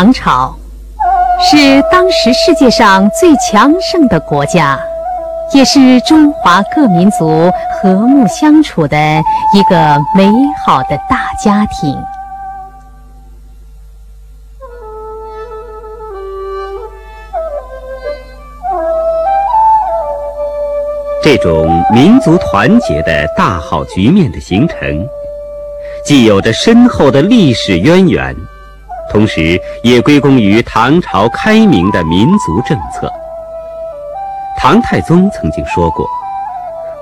唐朝是当时世界上最强盛的国家，也是中华各民族和睦相处的一个美好的大家庭。这种民族团结的大好局面的形成，既有着深厚的历史渊源。同时，也归功于唐朝开明的民族政策。唐太宗曾经说过：“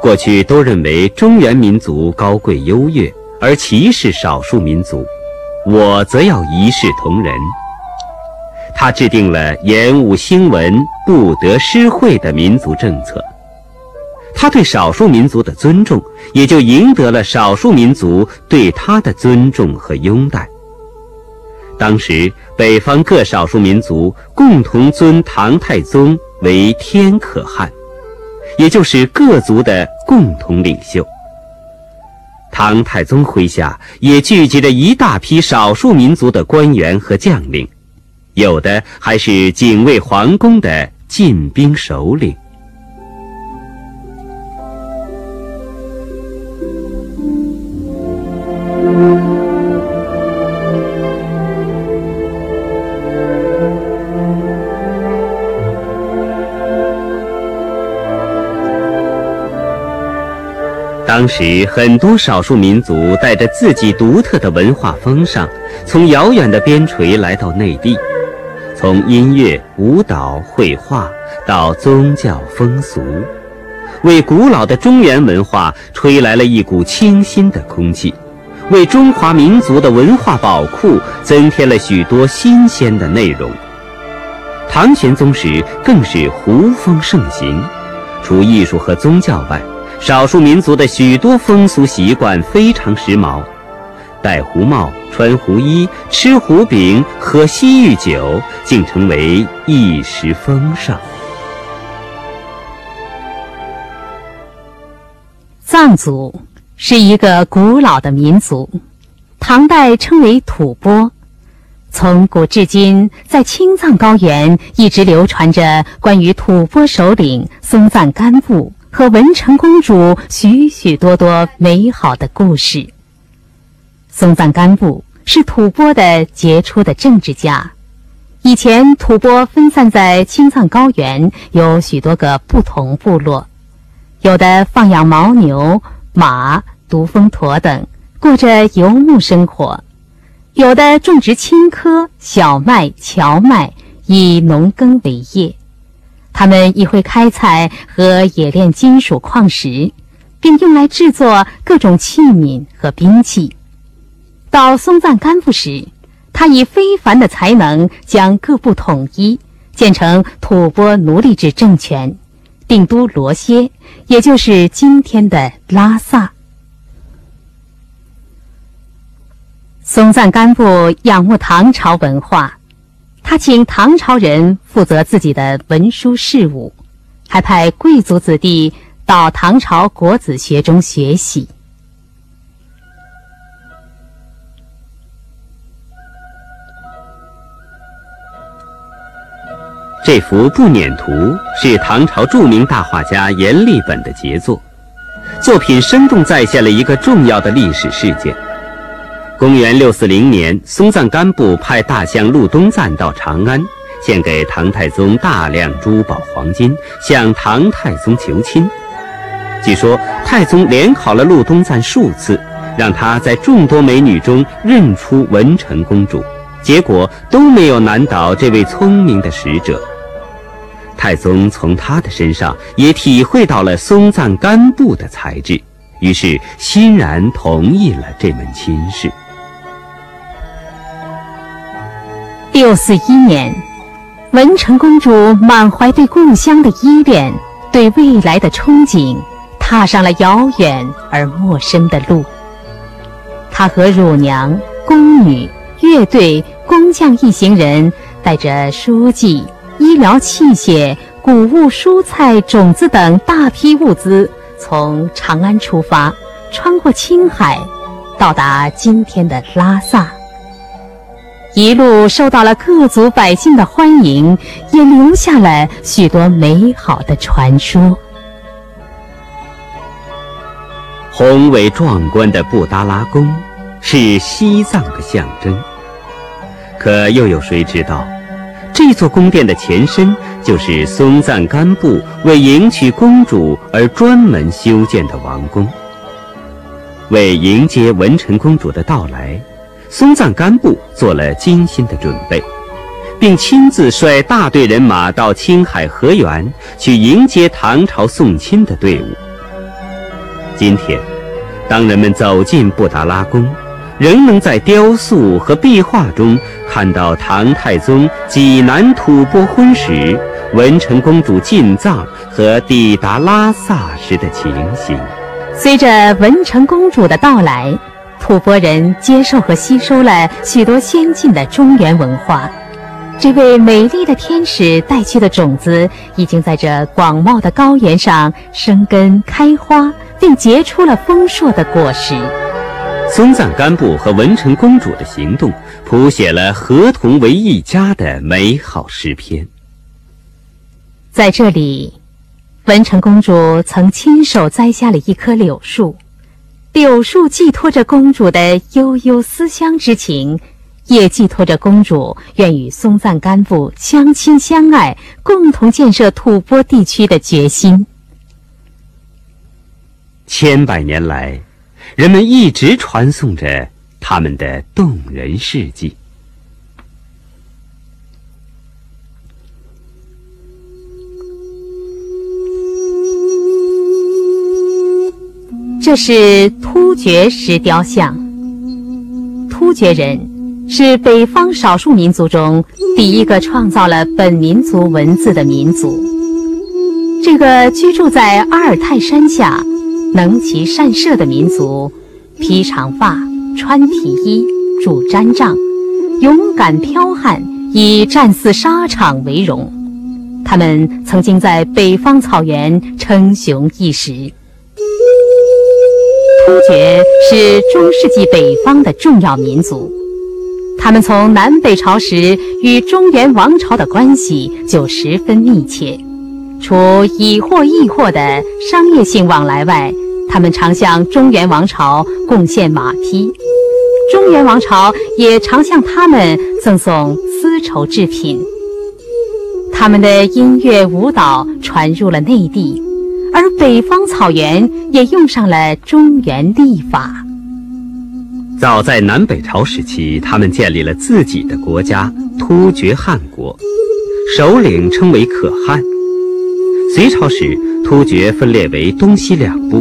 过去都认为中原民族高贵优越，而歧视少数民族，我则要一视同仁。”他制定了言武兴文、不得失惠的民族政策。他对少数民族的尊重，也就赢得了少数民族对他的尊重和拥戴。当时，北方各少数民族共同尊唐太宗为天可汗，也就是各族的共同领袖。唐太宗麾下也聚集着一大批少数民族的官员和将领，有的还是警卫皇宫的禁兵首领。当时，很多少数民族带着自己独特的文化风尚，从遥远的边陲来到内地，从音乐、舞蹈、绘画到宗教风俗，为古老的中原文化吹来了一股清新的空气，为中华民族的文化宝库增添了许多新鲜的内容。唐玄宗时更是胡风盛行，除艺术和宗教外。少数民族的许多风俗习惯非常时髦，戴胡帽、穿胡衣、吃胡饼、喝西域酒，竟成为一时风尚。藏族是一个古老的民族，唐代称为吐蕃。从古至今，在青藏高原一直流传着关于吐蕃首领松赞干布。和文成公主许许多多美好的故事。松赞干布是吐蕃的杰出的政治家。以前，吐蕃分散在青藏高原，有许多个不同部落，有的放养牦牛、马、独峰驼等，过着游牧生活；有的种植青稞、小麦、荞麦，以农耕为业。他们亦会开采和冶炼金属矿石，并用来制作各种器皿和兵器。到松赞干布时，他以非凡的才能将各部统一，建成吐蕃奴隶制政权，定都罗歇，也就是今天的拉萨。松赞干布仰慕唐朝文化。他请唐朝人负责自己的文书事务，还派贵族子弟到唐朝国子学中学习。这幅步辇图是唐朝著名大画家阎立本的杰作，作品生动再现了一个重要的历史事件。公元六四零年，松赞干布派大将陆东赞到长安，献给唐太宗大量珠宝黄金，向唐太宗求亲。据说太宗连考了陆东赞数次，让他在众多美女中认出文成公主，结果都没有难倒这位聪明的使者。太宗从他的身上也体会到了松赞干布的才智，于是欣然同意了这门亲事。六四一年，文成公主满怀对故乡的依恋，对未来的憧憬，踏上了遥远而陌生的路。她和乳娘、宫女、乐队、工匠一行人，带着书记、医疗器械、谷物、蔬菜、种子等大批物资，从长安出发，穿过青海，到达今天的拉萨。一路受到了各族百姓的欢迎，也留下了许多美好的传说。宏伟壮观的布达拉宫是西藏的象征，可又有谁知道，这座宫殿的前身就是松赞干布为迎娶公主而专门修建的王宫。为迎接文成公主的到来，松赞干布做了精心的准备，并亲自率大队人马到青海河源去迎接唐朝送亲的队伍。今天，当人们走进布达拉宫，仍能在雕塑和壁画中看到唐太宗济南吐蕃婚时、文成公主进藏和抵达拉萨时的情形。随着文成公主的到来，吐蕃人接受和吸收了许多先进的中原文化。这位美丽的天使带去的种子，已经在这广袤的高原上生根开花，并结出了丰硕的果实。松赞干布和文成公主的行动，谱写了合同为一家的美好诗篇。在这里。文成公主曾亲手栽下了一棵柳树，柳树寄托着公主的悠悠思乡之情，也寄托着公主愿与松赞干布相亲相爱、共同建设吐蕃地区的决心。千百年来，人们一直传颂着他们的动人事迹。这是突厥石雕像。突厥人是北方少数民族中第一个创造了本民族文字的民族。这个居住在阿尔泰山下、能骑善射的民族，披长发、穿皮衣、拄毡杖，勇敢剽悍，以战死沙场为荣。他们曾经在北方草原称雄一时。突厥是中世纪北方的重要民族，他们从南北朝时与中原王朝的关系就十分密切。除以货易货的商业性往来外，他们常向中原王朝贡献马匹，中原王朝也常向他们赠送丝绸制品。他们的音乐舞蹈传入了内地。而北方草原也用上了中原历法。早在南北朝时期，他们建立了自己的国家——突厥汗国，首领称为可汗。隋朝时，突厥分裂为东西两部，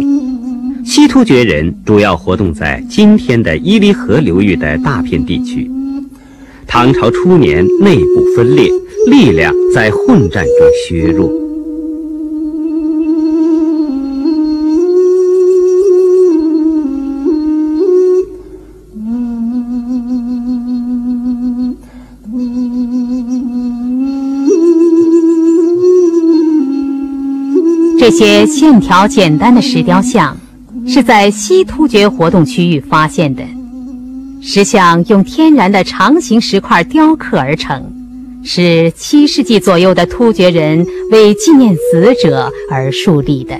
西突厥人主要活动在今天的伊犁河流域的大片地区。唐朝初年，内部分裂，力量在混战中削弱。这些线条简单的石雕像，是在西突厥活动区域发现的。石像用天然的长形石块雕刻而成，是七世纪左右的突厥人为纪念死者而树立的。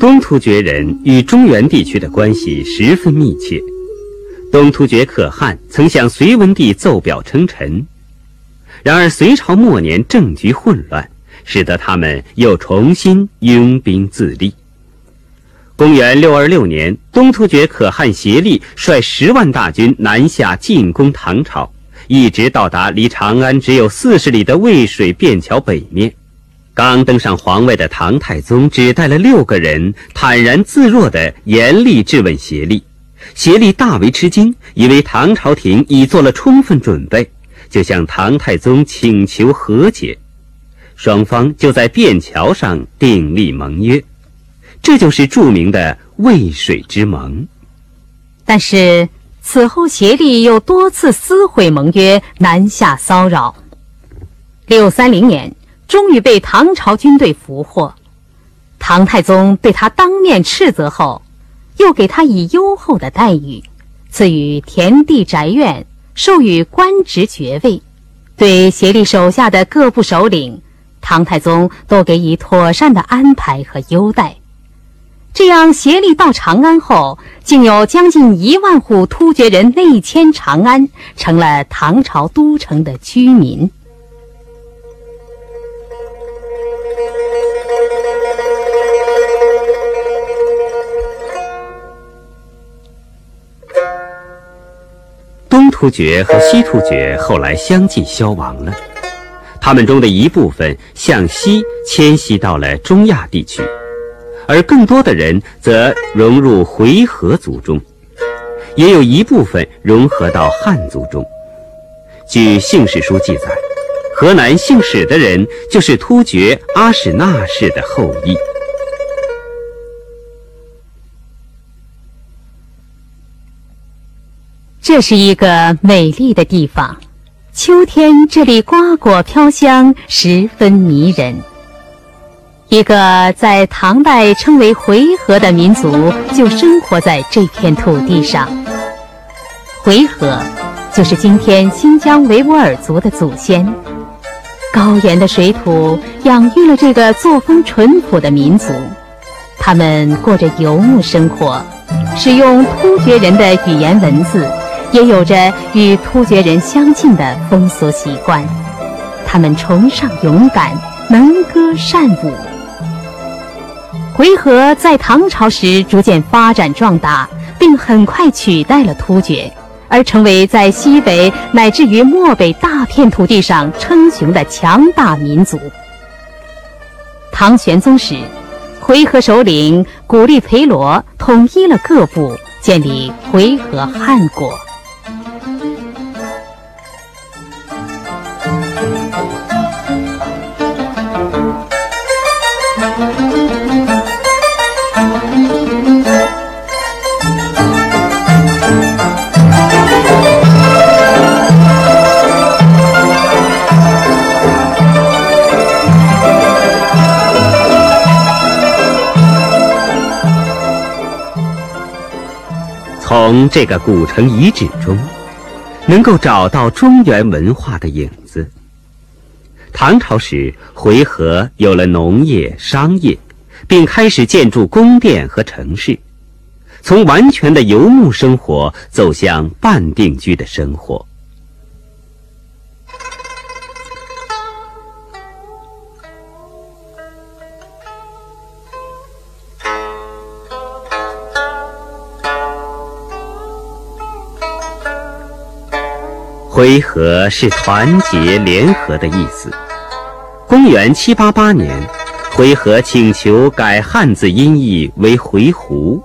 东突厥人与中原地区的关系十分密切。东突厥可汗曾向隋文帝奏表称臣，然而隋朝末年政局混乱，使得他们又重新拥兵自立。公元六二六年，东突厥可汗协力率十万大军南下进攻唐朝，一直到达离长安只有四十里的渭水便桥北面。刚登上皇位的唐太宗只带了六个人，坦然自若地严厉质问协力。协力大为吃惊，以为唐朝廷已做了充分准备，就向唐太宗请求和解。双方就在便桥上订立盟约，这就是著名的渭水之盟。但是此后，协力又多次撕毁盟约，南下骚扰。六三零年，终于被唐朝军队俘获。唐太宗对他当面斥责后，又给他以优厚的待遇，赐予田地宅院，授予官职爵位，对协力手下的各部首领，唐太宗都给予妥善的安排和优待。这样，协力到长安后，竟有将近一万户突厥人内迁长安，成了唐朝都城的居民。东突厥和西突厥后来相继消亡了，他们中的一部分向西迁徙到了中亚地区。而更多的人则融入回纥族中，也有一部分融合到汉族中。据姓氏书记载，河南姓史的人就是突厥阿史那氏的后裔。这是一个美丽的地方，秋天这里瓜果飘香，十分迷人。一个在唐代称为回纥的民族，就生活在这片土地上。回纥就是今天新疆维吾尔族的祖先。高原的水土养育了这个作风淳朴的民族，他们过着游牧生活，使用突厥人的语言文字，也有着与突厥人相近的风俗习惯。他们崇尚勇敢，能歌善舞。回纥在唐朝时逐渐发展壮大，并很快取代了突厥，而成为在西北乃至于漠北大片土地上称雄的强大民族。唐玄宗时，回纥首领古力培罗统一了各部，建立回纥汗国。从这个古城遗址中，能够找到中原文化的影子。唐朝时，回纥有了农业、商业，并开始建筑宫殿和城市，从完全的游牧生活走向半定居的生活。回纥是团结联合的意思。公元七八八年，回纥请求改汉字音译为回鹘。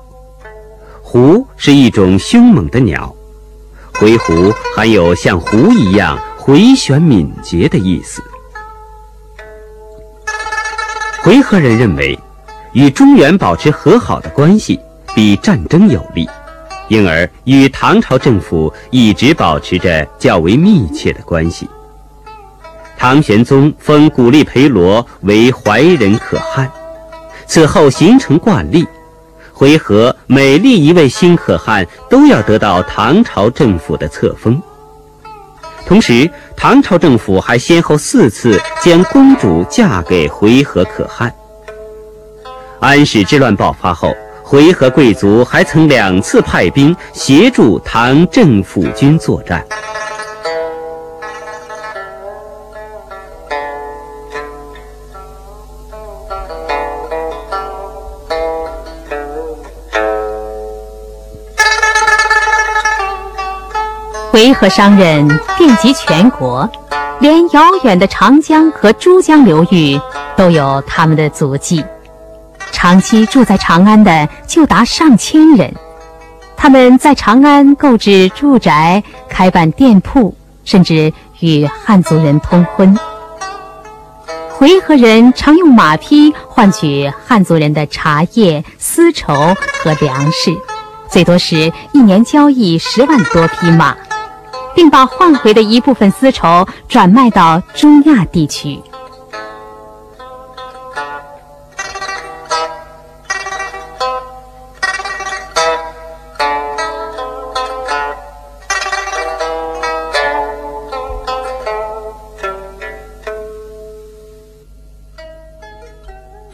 鹘是一种凶猛的鸟，回鹘含有像鹘一样回旋敏捷的意思。回纥人认为，与中原保持和好的关系比战争有利。因而与唐朝政府一直保持着较为密切的关系。唐玄宗封古丽培罗为怀仁可汗，此后形成惯例，回纥每立一位新可汗都要得到唐朝政府的册封。同时，唐朝政府还先后四次将公主嫁给回纥可汗。安史之乱爆发后。回纥贵族还曾两次派兵协助唐政府军作战。回纥商人遍及全国，连遥远的长江和珠江流域都有他们的足迹。长期住在长安的就达上千人，他们在长安购置住宅、开办店铺，甚至与汉族人通婚。回纥人常用马匹换取汉族人的茶叶、丝绸和粮食，最多时一年交易十万多匹马，并把换回的一部分丝绸转卖到中亚地区。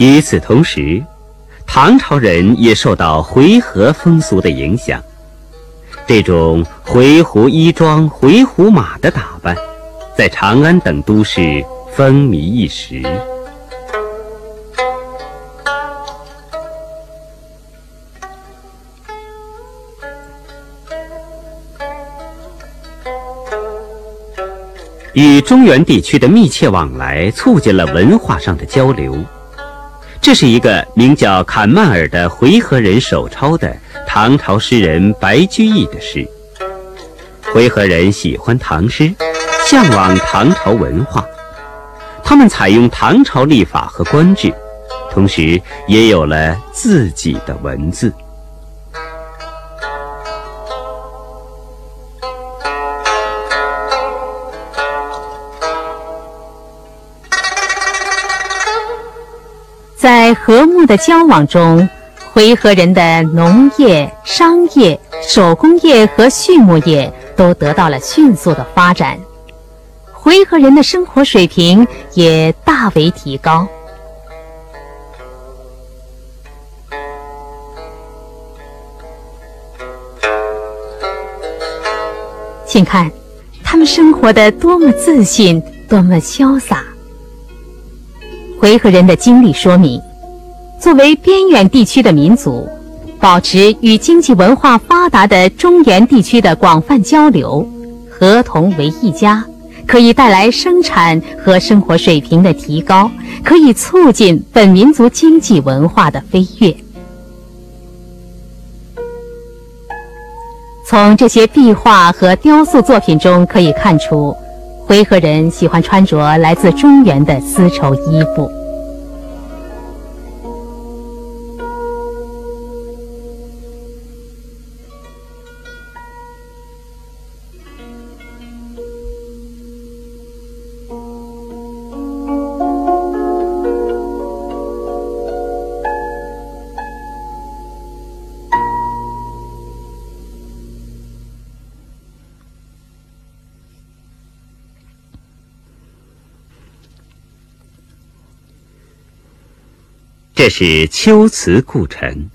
与此同时，唐朝人也受到回纥风俗的影响，这种回鹘衣装、回鹘马的打扮，在长安等都市风靡一时。与中原地区的密切往来，促进了文化上的交流。这是一个名叫坎曼尔的回纥人手抄的唐朝诗人白居易的诗。回纥人喜欢唐诗，向往唐朝文化，他们采用唐朝历法和官制，同时也有了自己的文字。和睦的交往中，回纥人的农业、商业、手工业和畜牧业都得到了迅速的发展，回纥人的生活水平也大为提高。请看，他们生活的多么自信，多么潇洒。回纥人的经历说明，作为边远地区的民族，保持与经济文化发达的中原地区的广泛交流，合同为一家，可以带来生产和生活水平的提高，可以促进本民族经济文化的飞跃。从这些壁画和雕塑作品中可以看出。回纥人喜欢穿着来自中原的丝绸衣服。这是龟兹故城。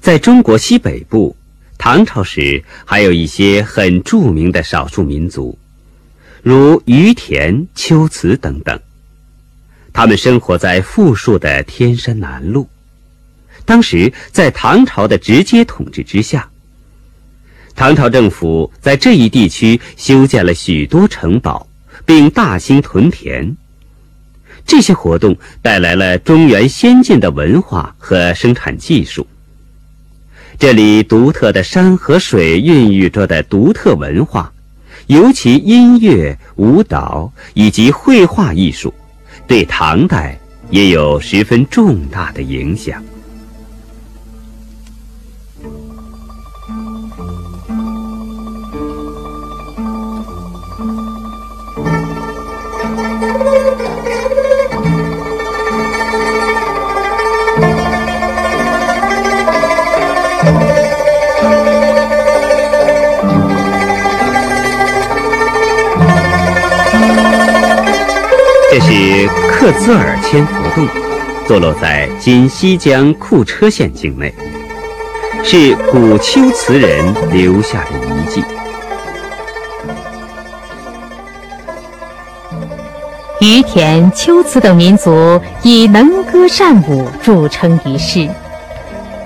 在中国西北部，唐朝时还有一些很著名的少数民族，如于田、龟兹等等。他们生活在富庶的天山南麓。当时在唐朝的直接统治之下，唐朝政府在这一地区修建了许多城堡，并大兴屯田。这些活动带来了中原先进的文化和生产技术。这里独特的山和水孕育着的独特文化，尤其音乐、舞蹈以及绘画艺术，对唐代也有十分重大的影响。克孜尔千佛洞，坐落在今西江库车县境内，是古龟兹人留下的遗迹。于田、龟兹等民族以能歌善舞著称于世，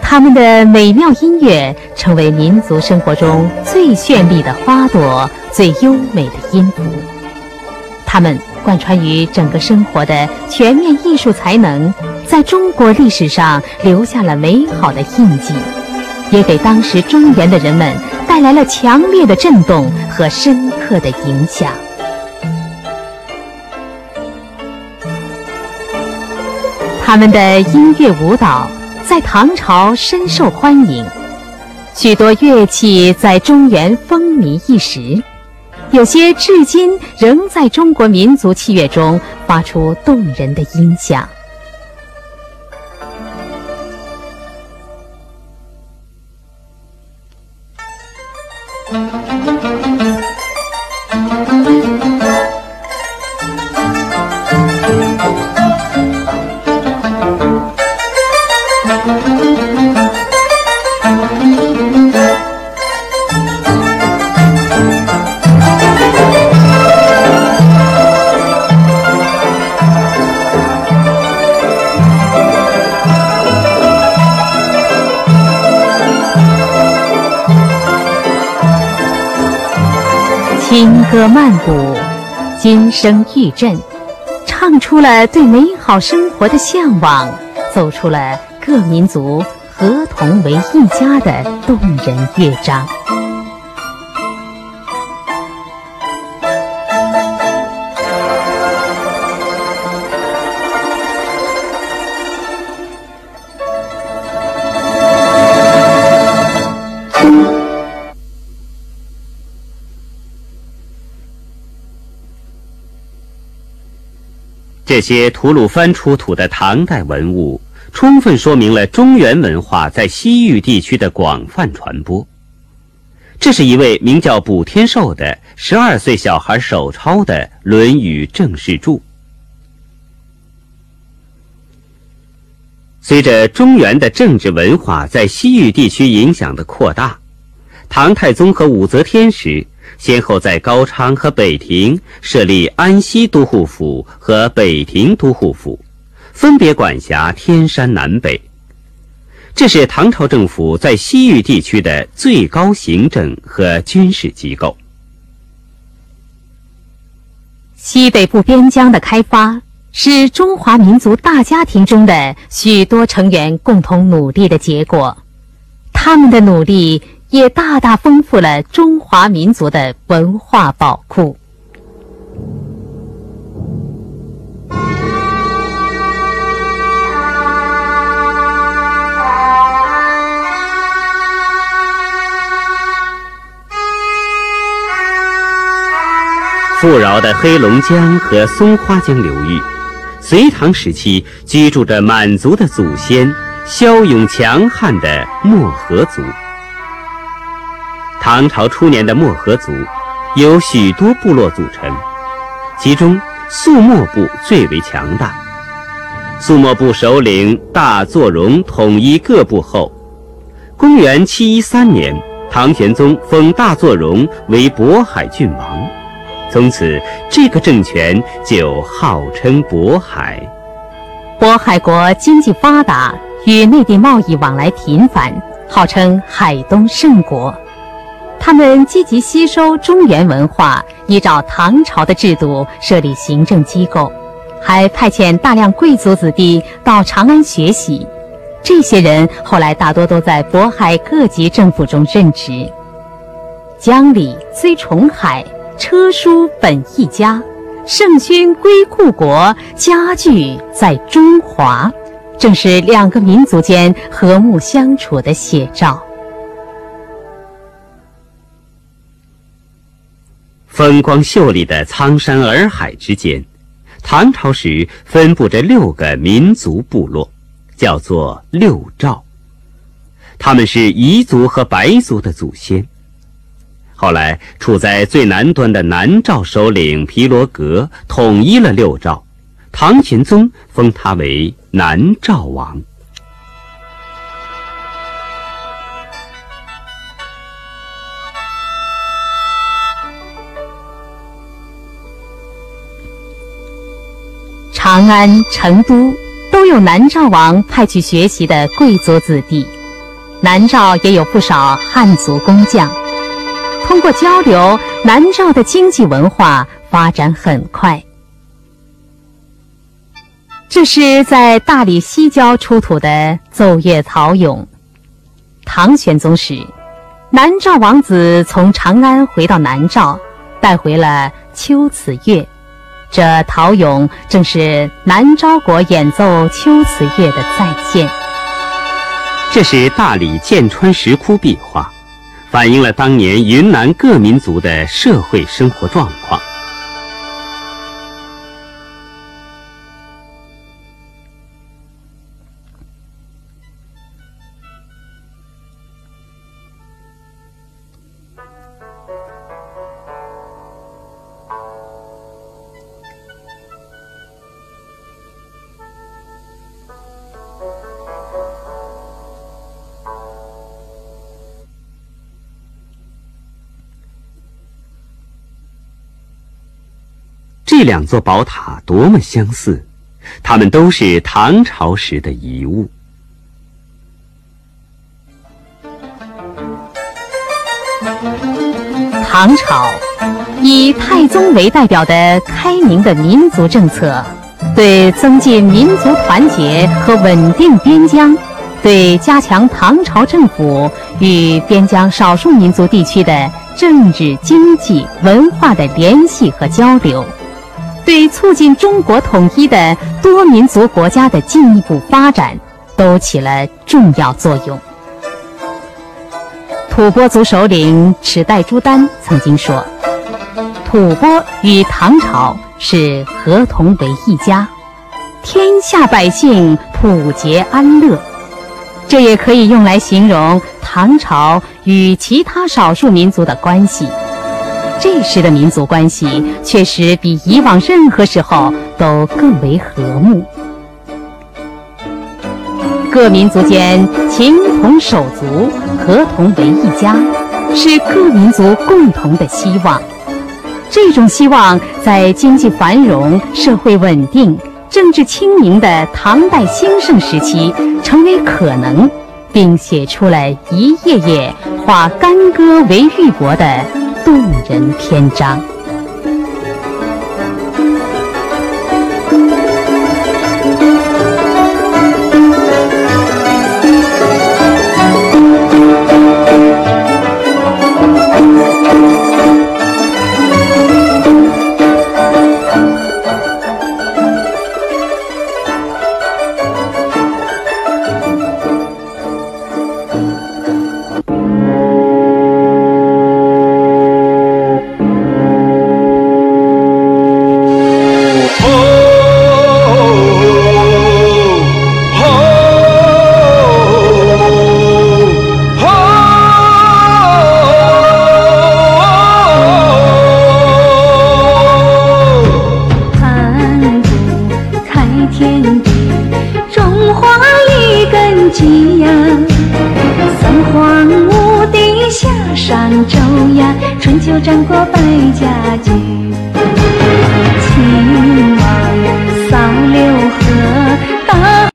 他们的美妙音乐成为民族生活中最绚丽的花朵、最优美的音符。他们。贯穿于整个生活的全面艺术才能，在中国历史上留下了美好的印记，也给当时中原的人们带来了强烈的震动和深刻的影响。他们的音乐舞蹈在唐朝深受欢迎，许多乐器在中原风靡一时。有些至今仍在中国民族器乐中发出动人的音响。声玉振，唱出了对美好生活的向往，奏出了各民族合同为一家的动人乐章。这些吐鲁番出土的唐代文物，充分说明了中原文化在西域地区的广泛传播。这是一位名叫卜天寿的十二岁小孩手抄的《论语正式注》。随着中原的政治文化在西域地区影响的扩大，唐太宗和武则天时。先后在高昌和北庭设立安西都护府和北庭都护府，分别管辖天山南北。这是唐朝政府在西域地区的最高行政和军事机构。西北部边疆的开发是中华民族大家庭中的许多成员共同努力的结果，他们的努力。也大大丰富了中华民族的文化宝库。富饶的黑龙江和松花江流域，隋唐时期居住着满族的祖先，骁勇强悍的漠河族。唐朝初年的漠河族，由许多部落组成，其中肃漠部最为强大。肃漠部首领大作荣统一各部后，公元七一三年，唐玄宗封大作荣为渤海郡王，从此这个政权就号称渤海。渤海国经济发达，与内地贸易往来频繁，号称海东盛国。他们积极吸收中原文化，依照唐朝的制度设立行政机构，还派遣大量贵族子弟到长安学习。这些人后来大多都在渤海各级政府中任职。江里虽重海，车书本一家，圣勋归故国，家具在中华，正是两个民族间和睦相处的写照。风光秀丽的苍山洱海之间，唐朝时分布着六个民族部落，叫做六赵。他们是彝族和白族的祖先。后来，处在最南端的南诏首领皮罗格统一了六赵，唐玄宗封他为南诏王。长安、成都都有南诏王派去学习的贵族子弟，南诏也有不少汉族工匠。通过交流，南诏的经济文化发展很快。这是在大理西郊出土的奏乐陶俑。唐玄宗时，南诏王子从长安回到南诏，带回了秋词乐。这陶俑正是南诏国演奏秋词乐的再现。这是大理剑川石窟壁画，反映了当年云南各民族的社会生活状况。这两座宝塔多么相似，它们都是唐朝时的遗物。唐朝以太宗为代表的开明的民族政策，对增进民族团结和稳定边疆，对加强唐朝政府与边疆少数民族地区的政治、经济、文化的联系和交流，对促进中国统一的多民族国家的进一步发展，都起了重要作用。吐蕃族首领齿代朱丹曾经说。吐蕃与唐朝是合同为一家，天下百姓普节安乐。这也可以用来形容唐朝与其他少数民族的关系。这时的民族关系确实比以往任何时候都更为和睦，各民族间情同手足，合同为一家，是各民族共同的希望。这种希望在经济繁荣、社会稳定、政治清明的唐代兴盛时期成为可能，并写出了一页页化干戈为玉帛的动人篇章。